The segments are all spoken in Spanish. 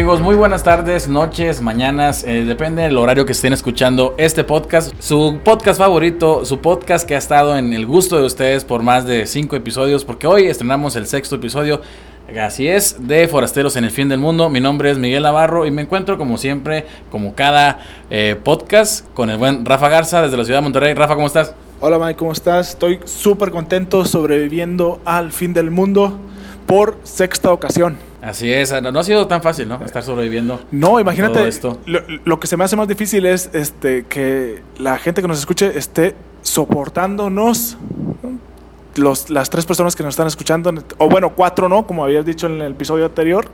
amigos? Muy buenas tardes, noches, mañanas, eh, depende del horario que estén escuchando este podcast. Su podcast favorito, su podcast que ha estado en el gusto de ustedes por más de cinco episodios, porque hoy estrenamos el sexto episodio. Así es, de Forasteros en el Fin del Mundo. Mi nombre es Miguel Navarro y me encuentro como siempre, como cada eh, podcast, con el buen Rafa Garza desde la ciudad de Monterrey. Rafa, ¿cómo estás? Hola Mike, ¿cómo estás? Estoy súper contento sobreviviendo al fin del mundo por sexta ocasión. Así es, no, ha sido tan fácil, ¿no? Estar sobreviviendo. No, imagínate, esto. Lo, que se me hace más difícil es este, que la gente que nos escuche esté soportándonos, los, las tres personas que nos están escuchando, o bueno, cuatro, ¿no? Como habías dicho en el episodio anterior.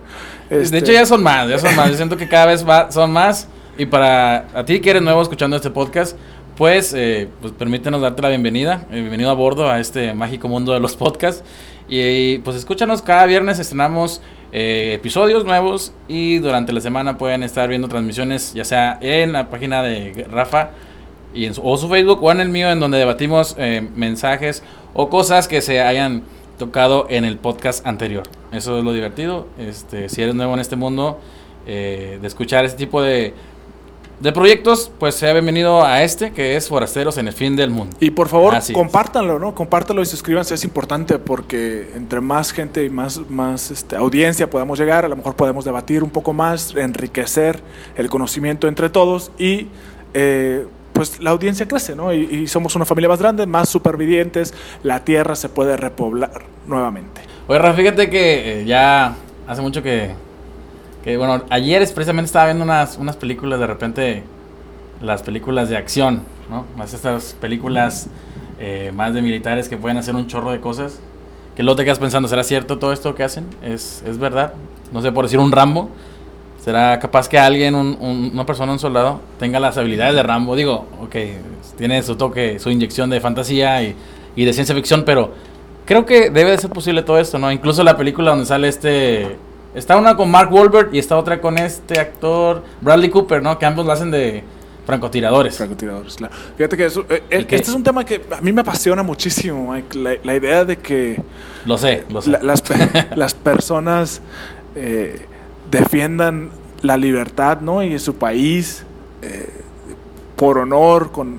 De hecho, este ya son más, ya son más. Yo siento que cada vez va, son más. Y para a ti que eres nuevo escuchando este podcast, pues, eh, pues permítenos darte la bienvenida. Eh, bienvenido a bordo a este mágico mundo de los podcasts. Y, pues escúchanos, cada viernes estrenamos eh, episodios nuevos y durante la semana pueden estar viendo transmisiones, ya sea en la página de Rafa y en su, o su Facebook o en el mío, en donde debatimos eh, mensajes o cosas que se hayan tocado en el podcast anterior. Eso es lo divertido. Este, si eres nuevo en este mundo, eh, de escuchar este tipo de de proyectos, pues sea bienvenido a este que es Forasteros en el Fin del Mundo. Y por favor, compártanlo, ¿no? Compártanlo y suscríbanse, es importante porque entre más gente y más, más este, audiencia podamos llegar, a lo mejor podemos debatir un poco más, enriquecer el conocimiento entre todos y eh, pues la audiencia crece, ¿no? Y, somos una familia más grande, más supervivientes, la tierra se puede repoblar nuevamente. Oye, Rafa, fíjate que eh, ya hace mucho que bueno, ayer expresamente estaba viendo unas, unas películas, de repente, las películas de acción, ¿no? Más estas películas eh, más de militares que pueden hacer un chorro de cosas. Que luego te quedas pensando, ¿será cierto todo esto que hacen? ¿Es, es verdad? No sé, por decir un Rambo. ¿Será capaz que alguien, una persona, un soldado, tenga las habilidades de Rambo? Digo, ok, tiene su toque, su inyección de fantasía y, y de ciencia ficción, pero creo que debe de ser posible todo esto, ¿no? Incluso la película donde sale este Está una con Mark Wahlberg y está otra con este actor Bradley Cooper, ¿no? Que ambos lo hacen de francotiradores. Francotiradores, claro. Fíjate que, eso, eh, eh, este es un tema que a mí me apasiona muchísimo, Mike. La, idea de que... Lo sé, lo sé. las, las, personas eh, defiendan la libertad, ¿no? Y su país por honor, con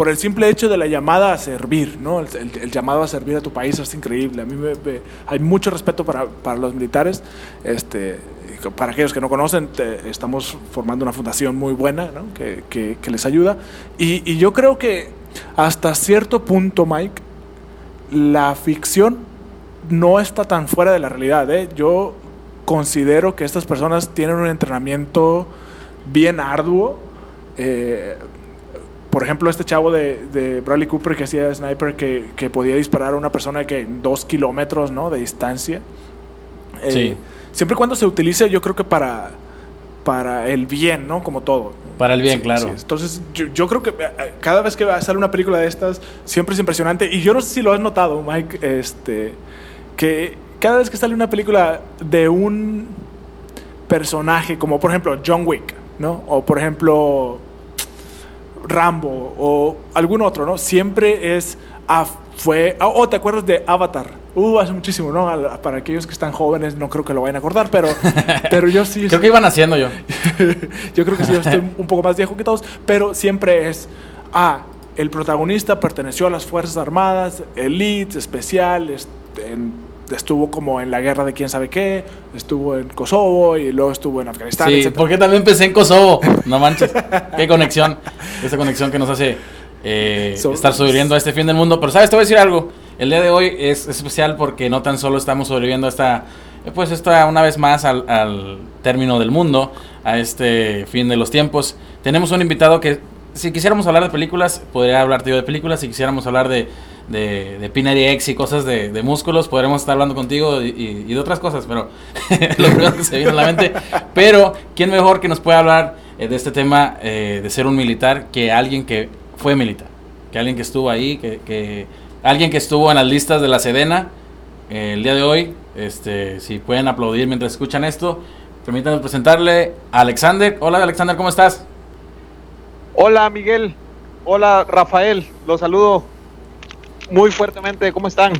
por el simple hecho de la llamada a servir, ¿no? El, llamado a servir a tu país es increíble. A mí me, hay mucho respeto para, para, los militares. Este, para aquellos que no conocen, estamos formando una fundación muy buena ¿no? que, que, les ayuda. Y, y yo creo que hasta cierto punto, Mike, la ficción no está tan fuera de la realidad. ¿eh? Yo considero que estas personas tienen un entrenamiento bien arduo. Eh, por ejemplo, este chavo de, Bradley Cooper que hacía sniper que, podía disparar a una persona que dos kilómetros ¿no? de distancia. Eh, sí. Siempre y cuando se utilice, yo creo que para, para el bien, ¿no? Como todo. Para el bien, claro. Entonces, yo, creo que eh, cada vez que sale una película de estas, siempre es impresionante. Y yo no sé si lo has notado, Mike, este, que cada vez que sale una película de un personaje, como por ejemplo John Wick, ¿no? O por ejemplo Rambo o algún otro, ¿no? Siempre es, fue, ah, oh, ¿te acuerdas de Avatar? Uh, hace muchísimo, ¿no? Para aquellos que están jóvenes no creo que lo vayan a acordar, pero, pero yo sí. creo que iban haciendo yo. yo creo que sí, yo estoy un poco más viejo que todos, pero siempre es, ah, el protagonista perteneció a las Fuerzas Armadas, elite, especial, en estuvo como en la guerra de quién sabe qué, estuvo en Kosovo y luego estuvo en Afganistán. Sí, porque también empecé en Kosovo. No manches, qué conexión, esa conexión que nos hace eh, estar sobreviviendo a este fin del mundo. Pero sabes, te voy a decir algo. El día de hoy es especial porque no tan solo estamos sobreviviendo a esta, pues esta una vez más al, al término del mundo, a este fin de los tiempos. Tenemos un invitado que si quisiéramos hablar de películas, podría hablarte yo de películas. Si quisiéramos hablar de de, de Pinary y cosas de, de, músculos, podremos estar hablando contigo y, de otras cosas, pero lo primero que se viene a la mente. Pero, ¿quién mejor que nos puede hablar eh, de este tema eh, de ser un militar que alguien que fue militar? Que alguien que estuvo ahí, que, que alguien que estuvo en las listas de la Sedena eh, el día de hoy. Este, si pueden aplaudir mientras escuchan esto, permítanme presentarle a Alexander. Hola Alexander, ¿cómo estás? Hola Miguel, hola Rafael, los saludo muy fuertemente. ¿Cómo están?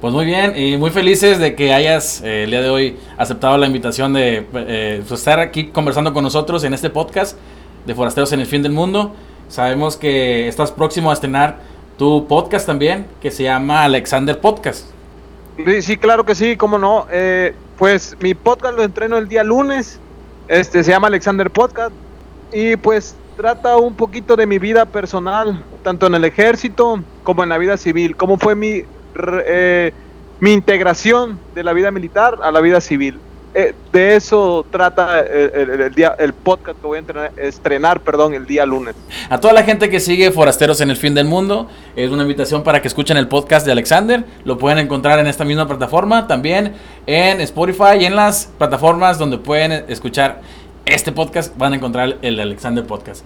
Pues muy bien y muy felices de que hayas eh, el día de hoy aceptado la invitación de eh, pues, estar aquí conversando con nosotros en este podcast de Forasteros en el Fin del Mundo. Sabemos que estás próximo a estrenar tu podcast también, que se llama Alexander Podcast. Sí, claro que sí, cómo no. Eh, pues mi podcast lo entreno el día lunes. Este se llama Alexander Podcast y pues trata un poquito de mi vida personal, tanto en el ejército como en la vida civil. Cómo fue mi eh, mi integración de la vida militar a la vida civil. Eh, de eso trata el, día, el podcast que voy a estrenar perdón, el día lunes. A toda la gente que sigue Forasteros en el Fin del Mundo, es una invitación para que escuchen el podcast de Alexander. Lo pueden encontrar en esta misma plataforma, también en Spotify y en las plataformas donde pueden escuchar este podcast, van a encontrar el Alexander Podcast.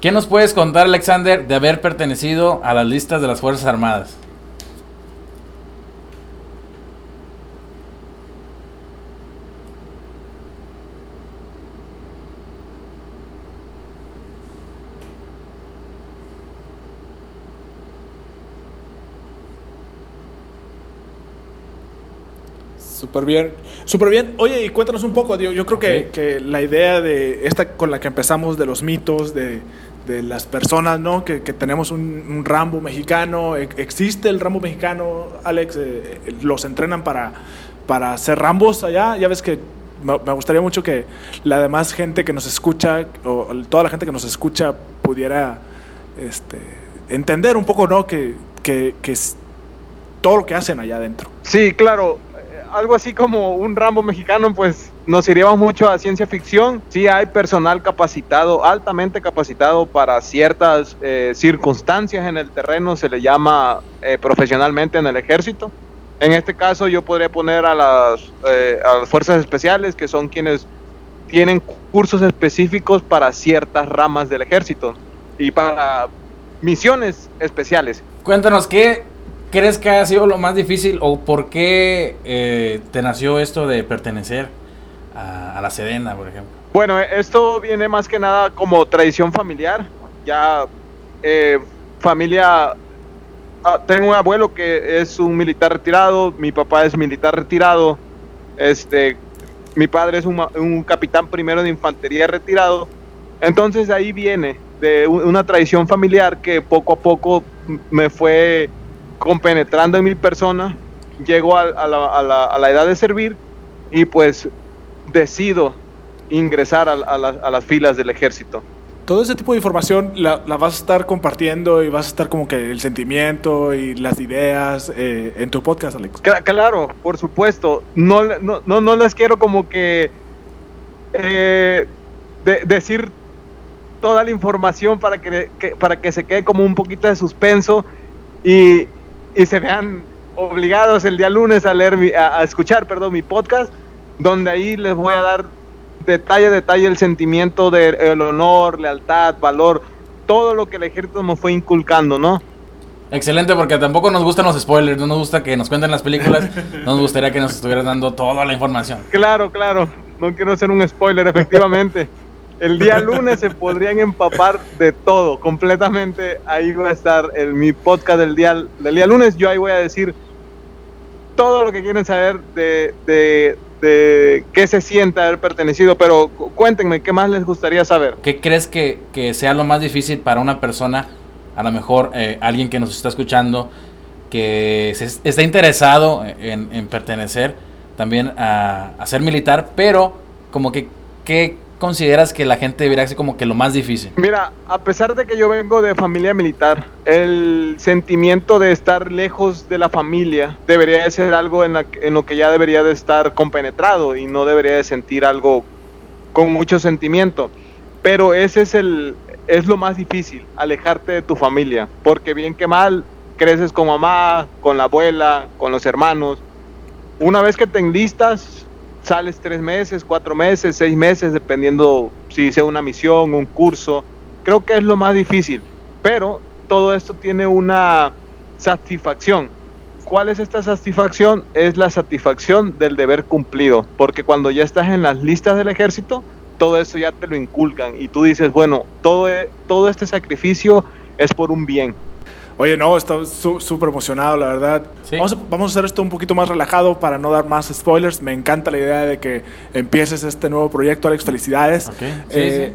¿Qué nos puedes contar, Alexander, de haber pertenecido a las listas de las Fuerzas Armadas? Súper bien, súper bien. Oye, y cuéntanos un poco, yo, yo creo que, que, la idea de esta con la que empezamos, de los mitos, de, de las personas, ¿no? Que, que tenemos un, un, Rambo mexicano, existe el Rambo mexicano, Alex, eh, los entrenan para, para ser Rambos allá, ya ves que me gustaría mucho que la demás gente que nos escucha, o toda la gente que nos escucha, pudiera este, entender un poco, ¿no? Que, que, que es todo lo que hacen allá adentro. Sí, claro algo así como un Rambo mexicano, pues nos iríamos mucho a ciencia ficción. Sí hay personal capacitado, altamente capacitado para ciertas eh, circunstancias en el terreno, se le llama eh, profesionalmente en el ejército. En este caso yo podría poner a las, eh, a las fuerzas especiales, que son quienes tienen cursos específicos para ciertas ramas del ejército y para misiones especiales. Cuéntanos, ¿qué crees que ha sido lo más difícil o por qué eh, te nació esto de pertenecer a, la Sedena, por ejemplo? Bueno, esto viene más que nada como tradición familiar. Ya eh, familia, ah, tengo un abuelo que es un militar retirado, mi papá es militar retirado, este, mi padre es un, un capitán primero de infantería retirado. Entonces ahí viene de una tradición familiar que poco a poco me fue compenetrando en mi persona, llego a, la, edad de servir y pues decido ingresar a, las filas del ejército. Todo ese tipo de información la, vas a estar compartiendo y vas a estar como que el sentimiento y las ideas eh, en tu podcast, Alex. Claro, por supuesto. No, no, no, les quiero como que eh, decir toda la información para que, para que se quede como un poquito de suspenso y, y se vean obligados el día lunes a leer a, escuchar perdón mi podcast donde ahí les voy a dar detalle a detalle el sentimiento del honor lealtad valor todo lo que el ejército nos fue inculcando no Excelente, porque tampoco nos gustan los spoilers, no nos gusta que nos cuenten las películas, nos gustaría que nos estuvieras dando toda la información. Claro, claro, no quiero ser un spoiler, efectivamente. El día lunes se podrían empapar de todo, completamente. Ahí va a estar el, mi podcast del día, del día lunes. Yo ahí voy a decir todo lo que quieren saber de, de, de qué se siente haber pertenecido, pero cuéntenme, ¿qué más les gustaría saber? ¿Qué crees que, que sea lo más difícil para una persona, a lo mejor eh, alguien que nos está escuchando, que está interesado en, en pertenecer también a, a, ser militar, pero como que, ¿qué, consideras que la gente debería ser como que lo más difícil? Mira, a pesar de que yo vengo de familia militar, el sentimiento de estar lejos de la familia debería de ser algo en, en lo que ya debería de estar compenetrado y no debería de sentir algo con mucho sentimiento. Pero ese es el es lo más difícil, alejarte de tu familia, porque bien que mal creces con mamá, con la abuela, con los hermanos. Una vez que te enlistas, sales tres meses, cuatro meses, seis meses, dependiendo si sea una misión, un curso. Creo que es lo más difícil, pero todo esto tiene una satisfacción. ¿Cuál es esta satisfacción? Es la satisfacción del deber cumplido, porque cuando ya estás en las listas del ejército, todo eso ya te lo inculcan y tú dices, bueno, todo, todo este sacrificio es por un bien. Oye, no, estoy súper emocionado, la verdad. Vamos, a, vamos, a, hacer esto un poquito más relajado para no dar más spoilers. Me encanta la idea de que empieces este nuevo proyecto, Alex. Felicidades. Eh,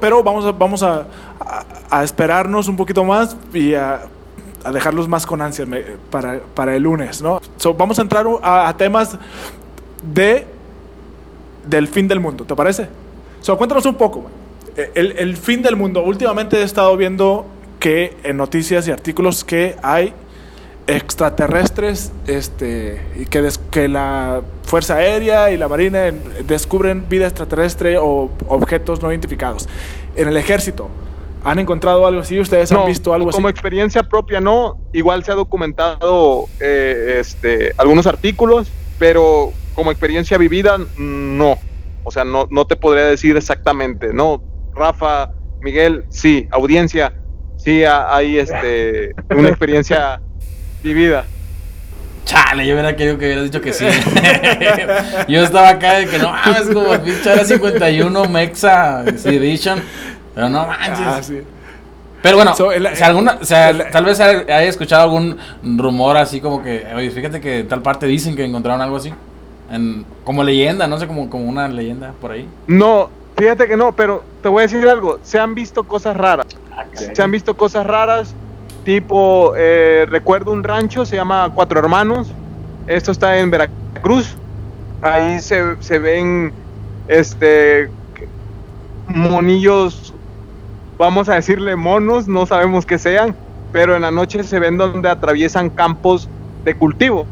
pero vamos, a, vamos a, a, esperarnos un poquito más y a, dejarlos más con ansia para, para el lunes, ¿no? vamos a entrar a, temas de del fin del mundo, ¿te parece? So, cuéntanos un poco, el, el fin del mundo. Últimamente he estado viendo que en noticias y artículos que hay extraterrestres este, y que, que la Fuerza Aérea y la Marina descubren vida extraterrestre o objetos no identificados. En el ejército, ¿han encontrado algo así? ¿Ustedes han visto algo así? Como experiencia propia no, igual se ha documentado eh, este, algunos artículos, pero como experiencia vivida no. O sea, no, no te podría decir exactamente, ¿no? Rafa, Miguel, sí, audiencia, sí hay este, una experiencia vivida. Chale, yo hubiera querido que hubieras dicho que sí. yo estaba acá de que no mames, como pinche era 51 Mexa Edition. Pero no manches. Ah, pero bueno, alguna, o sea, tal vez haya escuchado algún rumor así como que, oye, fíjate que tal parte dicen que encontraron algo así. En, como leyenda, no sé, como, como una leyenda por ahí. No, fíjate que no, pero te voy a decir algo. Se han visto cosas raras. Se han visto cosas raras, tipo, eh, recuerdo un rancho, se llama Cuatro Hermanos, esto está en Veracruz, ahí se, se ven, este, monillos, vamos a decirle monos, no sabemos qué sean, pero en la noche se ven donde atraviesan campos de cultivo.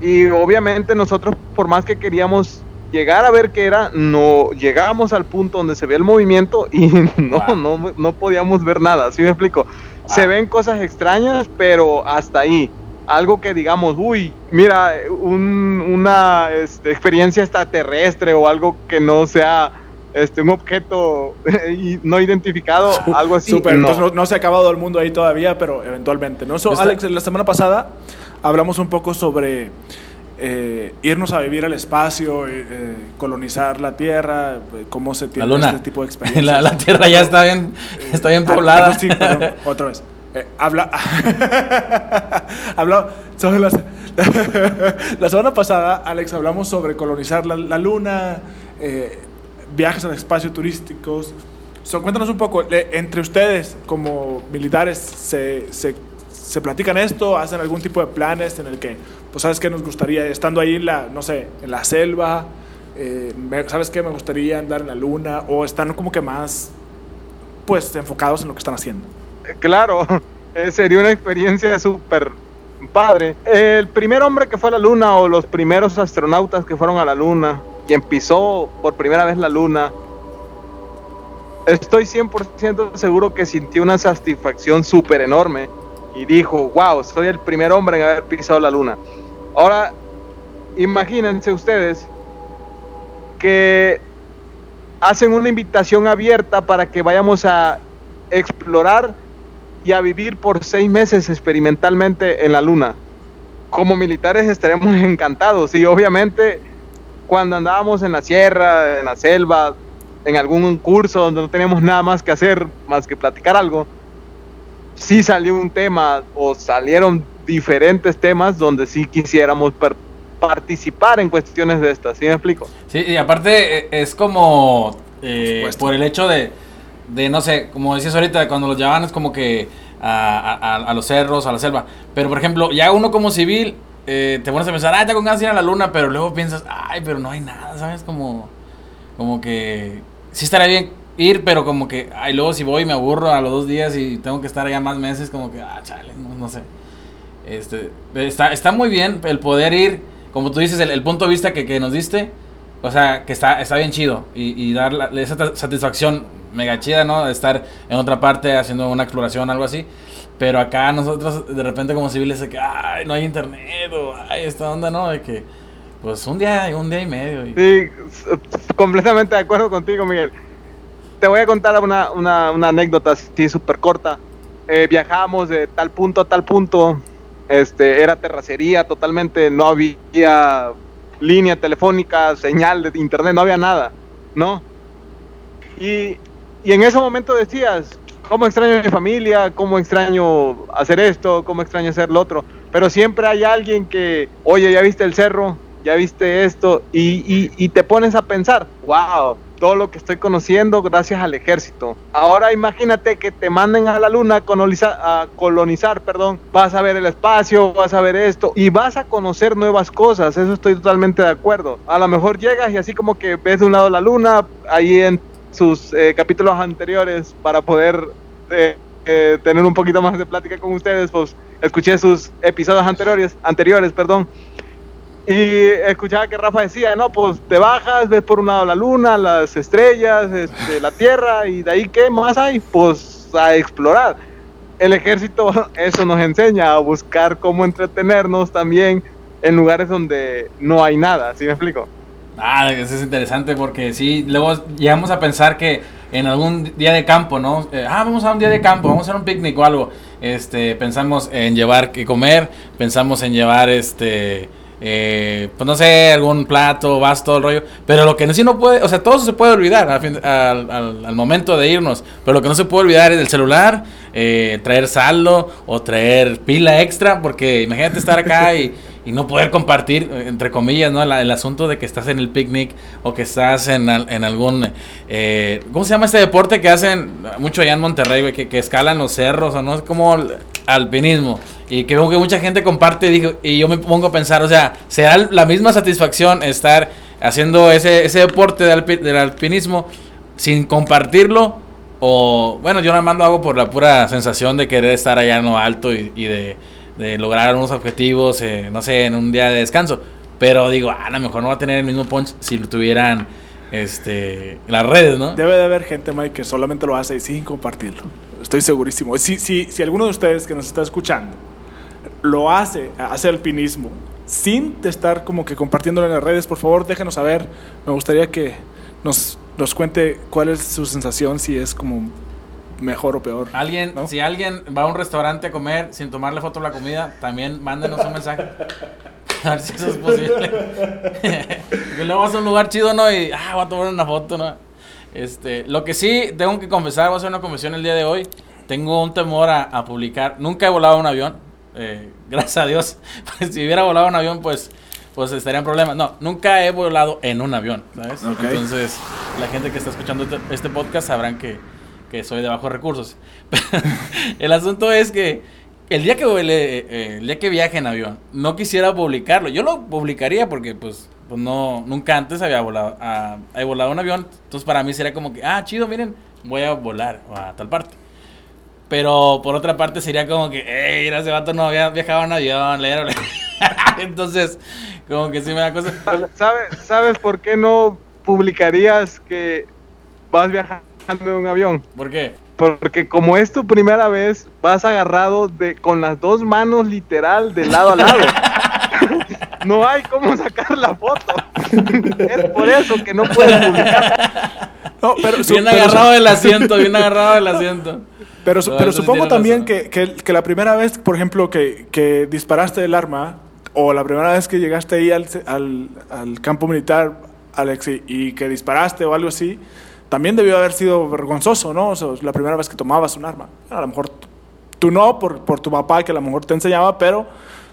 Y obviamente nosotros, por más que queríamos llegar a ver qué era, no llegamos al punto donde se ve el movimiento y no, no, no podíamos ver nada, ¿sí me explico? Se ven cosas extrañas, pero hasta ahí. Algo que digamos, uy, mira, una este, experiencia extraterrestre o algo que no sea este, un objeto no identificado, algo así. Super, no. Entonces no, se ha acabado el mundo ahí todavía, pero eventualmente. ¿no? Alex, la semana pasada hablamos un poco sobre eh, irnos a vivir al espacio, eh, eh, colonizar la Tierra, cómo se tiene este tipo de experiencias. La, Tierra ya está bien, está bien poblada. sí, otra vez. habla, habla sobre la, la, semana pasada, Alex, hablamos sobre colonizar la, Luna, viajes al espacio turísticos. cuéntanos un poco, entre ustedes como militares, ¿se, se, se platican esto? ¿Hacen algún tipo de planes en el que pues sabes que nos gustaría, estando ahí en la, no sé, en la selva, eh, sabes que me gustaría andar en la luna, o están como que más, pues, enfocados en lo que están haciendo. Claro, eh, sería una experiencia súper padre. El primer hombre que fue a la luna, o los primeros astronautas que fueron a la luna, quien pisó por primera vez la luna, estoy 100% seguro que sintió una satisfacción súper enorme y dijo, wow, soy el primer hombre en haber pisado la luna. Ahora, imagínense ustedes que hacen una invitación abierta para que vayamos a explorar y a vivir por seis meses experimentalmente en la luna. Como militares estaremos encantados y obviamente cuando andábamos en la sierra, en la selva, en algún curso donde no teníamos nada más que hacer más que platicar algo, sí salió un tema o salieron diferentes temas donde sí quisiéramos participar en cuestiones de estas, ¿sí me explico? Sí, y aparte eh, es como eh, por el hecho de, de, no sé, como decías ahorita, cuando los llevaban es como que a, los cerros, a la selva, pero por ejemplo, ya uno como civil eh, te pones a pensar, ay, te con ganas de ir a la luna, pero luego piensas, ay, pero no hay nada, ¿sabes? Como, como que sí estaría bien ir, pero como que, ay, luego si voy me aburro a los dos días y tengo que estar allá más meses, como que, ah, chale, no sé. Este, está, está muy bien el poder ir, como tú dices, el, punto de vista que, que, nos diste, o sea, que está, está bien chido y, y esa satisfacción mega chida, ¿no? De estar en otra parte haciendo una exploración, algo así. Pero acá nosotros de repente como civiles de que, ay, no hay internet o, ay, esta onda, ¿no? De que, pues un día, un día y medio. Sí, completamente de acuerdo contigo, Miguel. Te voy a contar una, una, una anécdota así súper corta. Eh, viajamos de tal punto a tal punto este, era terracería totalmente, no había línea telefónica, señal de internet, no había nada, ¿no? Y, en ese momento decías, cómo extraño a mi familia, cómo extraño hacer esto, cómo extraño hacer lo otro. Pero siempre hay alguien que, oye, ya viste el cerro, ya viste esto, y, y te pones a pensar, wow, todo lo que estoy conociendo gracias al ejército. Ahora imagínate que te manden a la luna a colonizar, a colonizar, perdón, vas a ver el espacio, vas a ver esto y vas a conocer nuevas cosas, eso estoy totalmente de acuerdo. A lo mejor llegas y así como que ves de un lado la luna, ahí en sus eh, capítulos anteriores para poder eh, eh, tener un poquito más de plática con ustedes, pues escuché sus episodios anteriores, anteriores, perdón, y escuchaba que Rafa decía, no, pues te bajas, ves por un lado la luna, las estrellas, este, la tierra, y de ahí qué más hay, pues a explorar. El ejército eso nos enseña a buscar cómo entretenernos también en lugares donde no hay nada, ¿sí me explico? Ah, eso es interesante porque sí, luego llegamos a pensar que en algún día de campo, ¿no? Eh, ah, vamos a un día de campo, vamos a hacer un picnic o algo. Este, pensamos en llevar que comer, pensamos en llevar este eh, pues no sé, algún plato, vas, todo el rollo. Pero lo que no, sí no puede, o sea, todo se puede olvidar al, al, momento de irnos. Pero lo que no se puede olvidar es el celular, eh, traer saldo o traer pila extra, porque imagínate estar acá y, y no poder compartir, entre comillas, ¿no? el asunto de que estás en el picnic o que estás en, en algún, eh, ¿cómo se llama este deporte que hacen mucho allá en Monterrey, que, que escalan los cerros o no? Es como alpinismo. Y que veo que mucha gente comparte y yo me pongo a pensar, o sea, ¿será la misma satisfacción estar haciendo ese, ese deporte del alpinismo sin compartirlo? O, bueno, yo nada más lo hago por la pura sensación de querer estar allá en lo alto y, de, lograr unos objetivos, eh, no sé, en un día de descanso. Pero digo, ah, a lo mejor no va a tener el mismo punch si lo tuvieran este, las redes, ¿no? Debe de haber gente, Mike, que solamente lo hace sin compartirlo. Estoy segurísimo. Si, si, si alguno de ustedes que nos está escuchando lo hace, hace alpinismo, sin estar como que compartiéndolo en las redes, por favor déjenos saber. Me gustaría que nos, nos cuente cuál es su sensación, si es como mejor o peor. Alguien, si alguien va a un restaurante a comer sin tomarle foto a la comida, también mándenos un mensaje. A ver si eso es posible. que luego vas a un lugar chido, ¿no? Y, ah, voy a tomar una foto, ¿no? Este, lo que sí tengo que confesar, voy a hacer una confesión el día de hoy. Tengo un temor a, a publicar. Nunca he volado un avión eh, gracias a Dios. Pues, si hubiera volado un avión, pues, pues estaría en problemas. No, nunca he volado en un avión, ¿sabes? Entonces, la gente que está escuchando este, este podcast sabrán que, que soy de bajos recursos. el asunto es que el día que eh, el día que viaje en avión, no quisiera publicarlo. Yo lo publicaría porque, pues, pues no, nunca antes había volado, a, he volado un avión. Entonces, para mí sería como que, ah, chido, miren, voy a volar a tal parte. Pero por otra parte sería como que, ey, ese vato no había viajado en avión, Entonces, como que sí me da cosa. ¿Sabes, ¿Sabes por qué no publicarías que vas viajando en un avión? ¿Por qué? Porque como es tu primera vez, vas agarrado de con las dos manos literal de lado a lado. no hay cómo sacar la foto. es por eso que no puedes publicar. No, pero, bien agarrado del asiento, bien agarrado del asiento. Pero, pero supongo también que, que, la primera vez, por ejemplo, que, que, disparaste el arma, o la primera vez que llegaste ahí al, al, al campo militar, Alex, y, que disparaste o algo así, también debió haber sido vergonzoso, ¿no? O sea, la primera vez que tomabas un arma. A lo mejor tú no, por, por tu papá, que a lo mejor te enseñaba, pero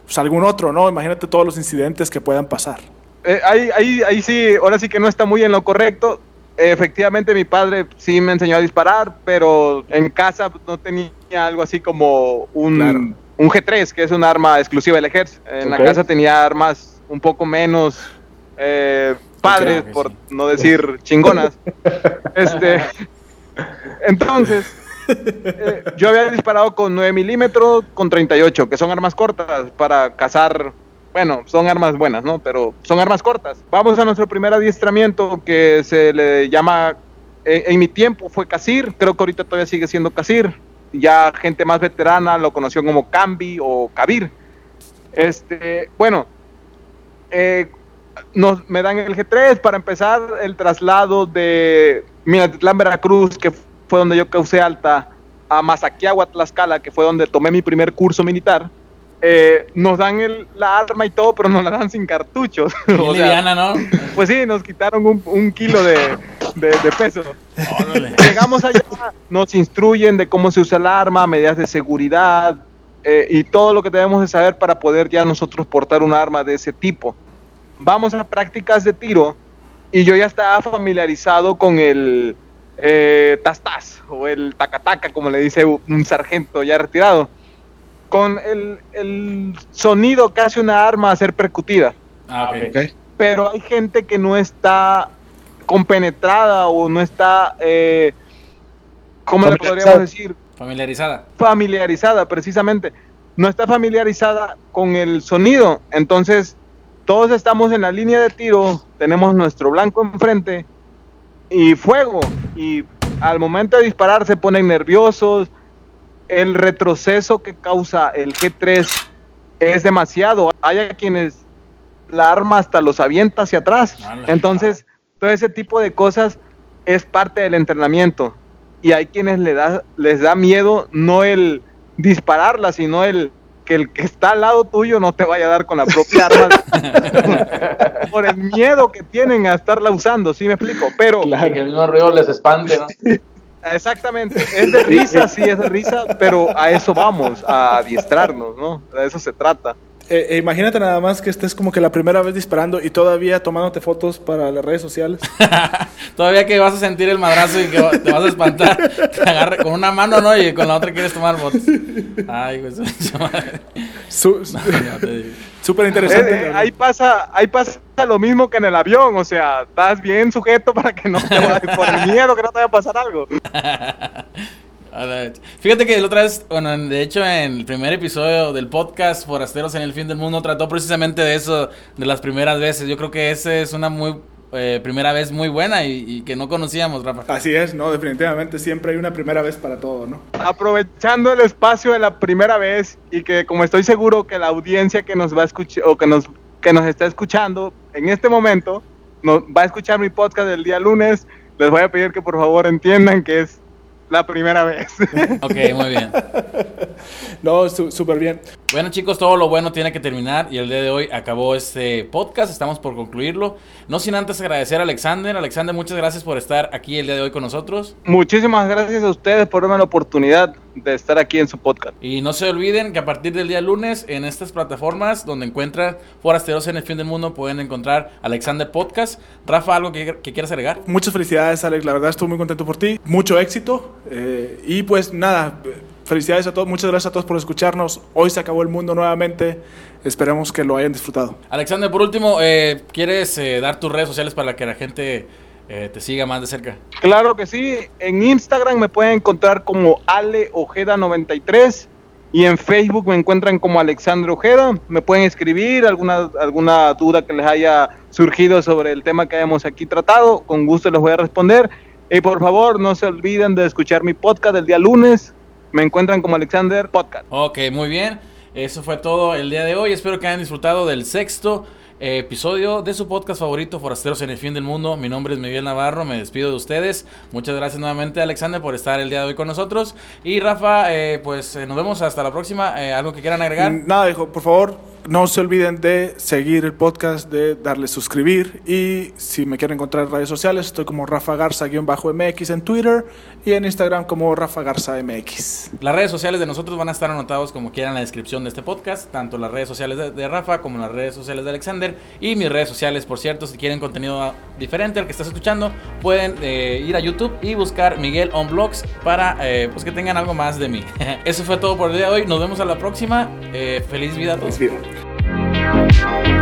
pues, algún otro, ¿no? Imagínate todos los incidentes que puedan pasar. Eh, ahí, ahí, ahí sí, ahora sí que no está muy en lo correcto efectivamente mi padre sí me enseñó a disparar, pero en casa no tenía algo así como un, un G3, que es un arma exclusiva del ejército. En la casa tenía armas un poco menos eh, padres, por no decir chingonas. este, entonces, eh, yo había disparado con 9 milímetros, con 38, que son armas cortas para cazar bueno, son armas buenas, ¿no? Pero son armas cortas. Vamos a nuestro primer adiestramiento que se le llama, en, mi tiempo fue Casir, creo que ahorita todavía sigue siendo Casir. Ya gente más veterana lo conoció como Cambi o Kabir. Este, bueno, eh, nos, me dan el G3 para empezar el traslado de Minatitlán, Veracruz, que fue donde yo causé alta, a Mazaquiagua, Tlaxcala, que fue donde tomé mi primer curso militar eh, nos dan el, la arma y todo, pero nos la dan sin cartuchos. o liviana, ¿no? Pues sí, nos quitaron un, un kilo de, de, peso. Llegamos allá, nos instruyen de cómo se usa el arma, medidas de seguridad eh, y todo lo que debemos de saber para poder ya nosotros portar un arma de ese tipo. Vamos a prácticas de tiro y yo ya estaba familiarizado con el eh, tastaz o el tacataca, como le dice un sargento ya retirado con el, sonido que hace una arma a ser percutida. Ah, Pero hay gente que no está compenetrada o no está, eh, ¿cómo le podríamos decir? Familiarizada. Familiarizada, precisamente. No está familiarizada con el sonido. Entonces, todos estamos en la línea de tiro, tenemos nuestro blanco enfrente y fuego. Y al momento de disparar se ponen nerviosos, el retroceso que causa el G3 es demasiado. Hay a quienes la arma hasta los avienta hacia atrás. Entonces, todo ese tipo de cosas es parte del entrenamiento. Y hay quienes le da, les da miedo no el dispararla, sino el que el que está al lado tuyo no te vaya a dar con la propia arma por el miedo que tienen a estarla usando, ¿sí me explico? Pero claro, que el mismo ruido les espante, ¿no? Exactamente, es de risa, sí, es de risa, pero a eso vamos, a adiestrarnos, ¿no? A eso se trata. Eh, eh, imagínate nada más que estés como que la primera vez disparando y todavía tomándote fotos para las redes sociales. todavía que vas a sentir el madrazo y que te vas a espantar, te agarre con una mano, ¿no? Y con la otra quieres tomar fotos. Ay, pues, su, Súper interesante. Eh, ahí, pasa, ahí pasa lo mismo que en el avión, o sea, estás bien sujeto para que no te por el miedo que no te vaya a pasar algo. Fíjate que la otra vez, bueno, de hecho en el primer episodio del podcast Forasteros en el Fin del Mundo trató precisamente de eso, de las primeras veces. Yo creo que esa es una muy eh, primera vez muy buena y, que no conocíamos, Rafa. Así es, no, definitivamente siempre hay una primera vez para todo, ¿no? Aprovechando el espacio de la primera vez y que como estoy seguro que la audiencia que nos va a escuchar o que nos, que nos está escuchando en este momento nos va a escuchar mi podcast del día lunes, les voy a pedir que por favor entiendan que es la primera vez. ok, muy bien. no, súper bien. Bueno chicos, todo lo bueno tiene que terminar y el día de hoy acabó este podcast, estamos por concluirlo. No sin antes agradecer a Alexander. Alexander, muchas gracias por estar aquí el día de hoy con nosotros. Muchísimas gracias a ustedes por darme la oportunidad de estar aquí en su podcast. Y no se olviden que a partir del día lunes en estas plataformas donde encuentran Forasteros en el Fin del Mundo pueden encontrar Alexander Podcast. Rafa, ¿algo que, quieras agregar? Muchas felicidades Alex, la verdad estoy muy contento por ti. Mucho éxito eh, y pues nada felicidades a todos, muchas gracias a todos por escucharnos. Hoy se acabó el mundo nuevamente. Esperemos que lo hayan disfrutado. Alexander, por último, eh, ¿quieres eh, dar tus redes sociales para que la gente eh, te siga más de cerca? Claro que sí. En Instagram me pueden encontrar como Ale Ojeda93 y en Facebook me encuentran como Alexandre Ojeda. Me pueden escribir alguna, alguna duda que les haya surgido sobre el tema que hayamos aquí tratado. Con gusto les voy a responder. Y por favor, no se olviden de escuchar mi podcast el día lunes me encuentran como Alexander Podcast. Ok, muy bien. Eso fue todo el día de hoy. Espero que hayan disfrutado del sexto eh, episodio de su podcast favorito, Forasteros en el Fin del Mundo. Mi nombre es Miguel Navarro, me despido de ustedes. Muchas gracias nuevamente, Alexander, por estar el día de hoy con nosotros. Y Rafa, eh, pues eh, nos vemos hasta la próxima. ¿Algo que quieran agregar? Nada, hijo, por favor, no se olviden de seguir el podcast, de darle suscribir y si me quieren encontrar en redes sociales, estoy como Rafa Garza-MX en Twitter y en Instagram como Rafa Garza MX. Las redes sociales de nosotros van a estar anotados como quieran en la descripción de este podcast, tanto las redes sociales de, Rafa como las redes sociales de Alexander y mis redes sociales, por cierto, si quieren contenido diferente al que estás escuchando, pueden eh, ir a YouTube y buscar Miguel on Blogs para eh, pues que tengan algo más de mí. Eso fue todo por el día de hoy, nos vemos a la próxima, eh, feliz vida a todos. Bye.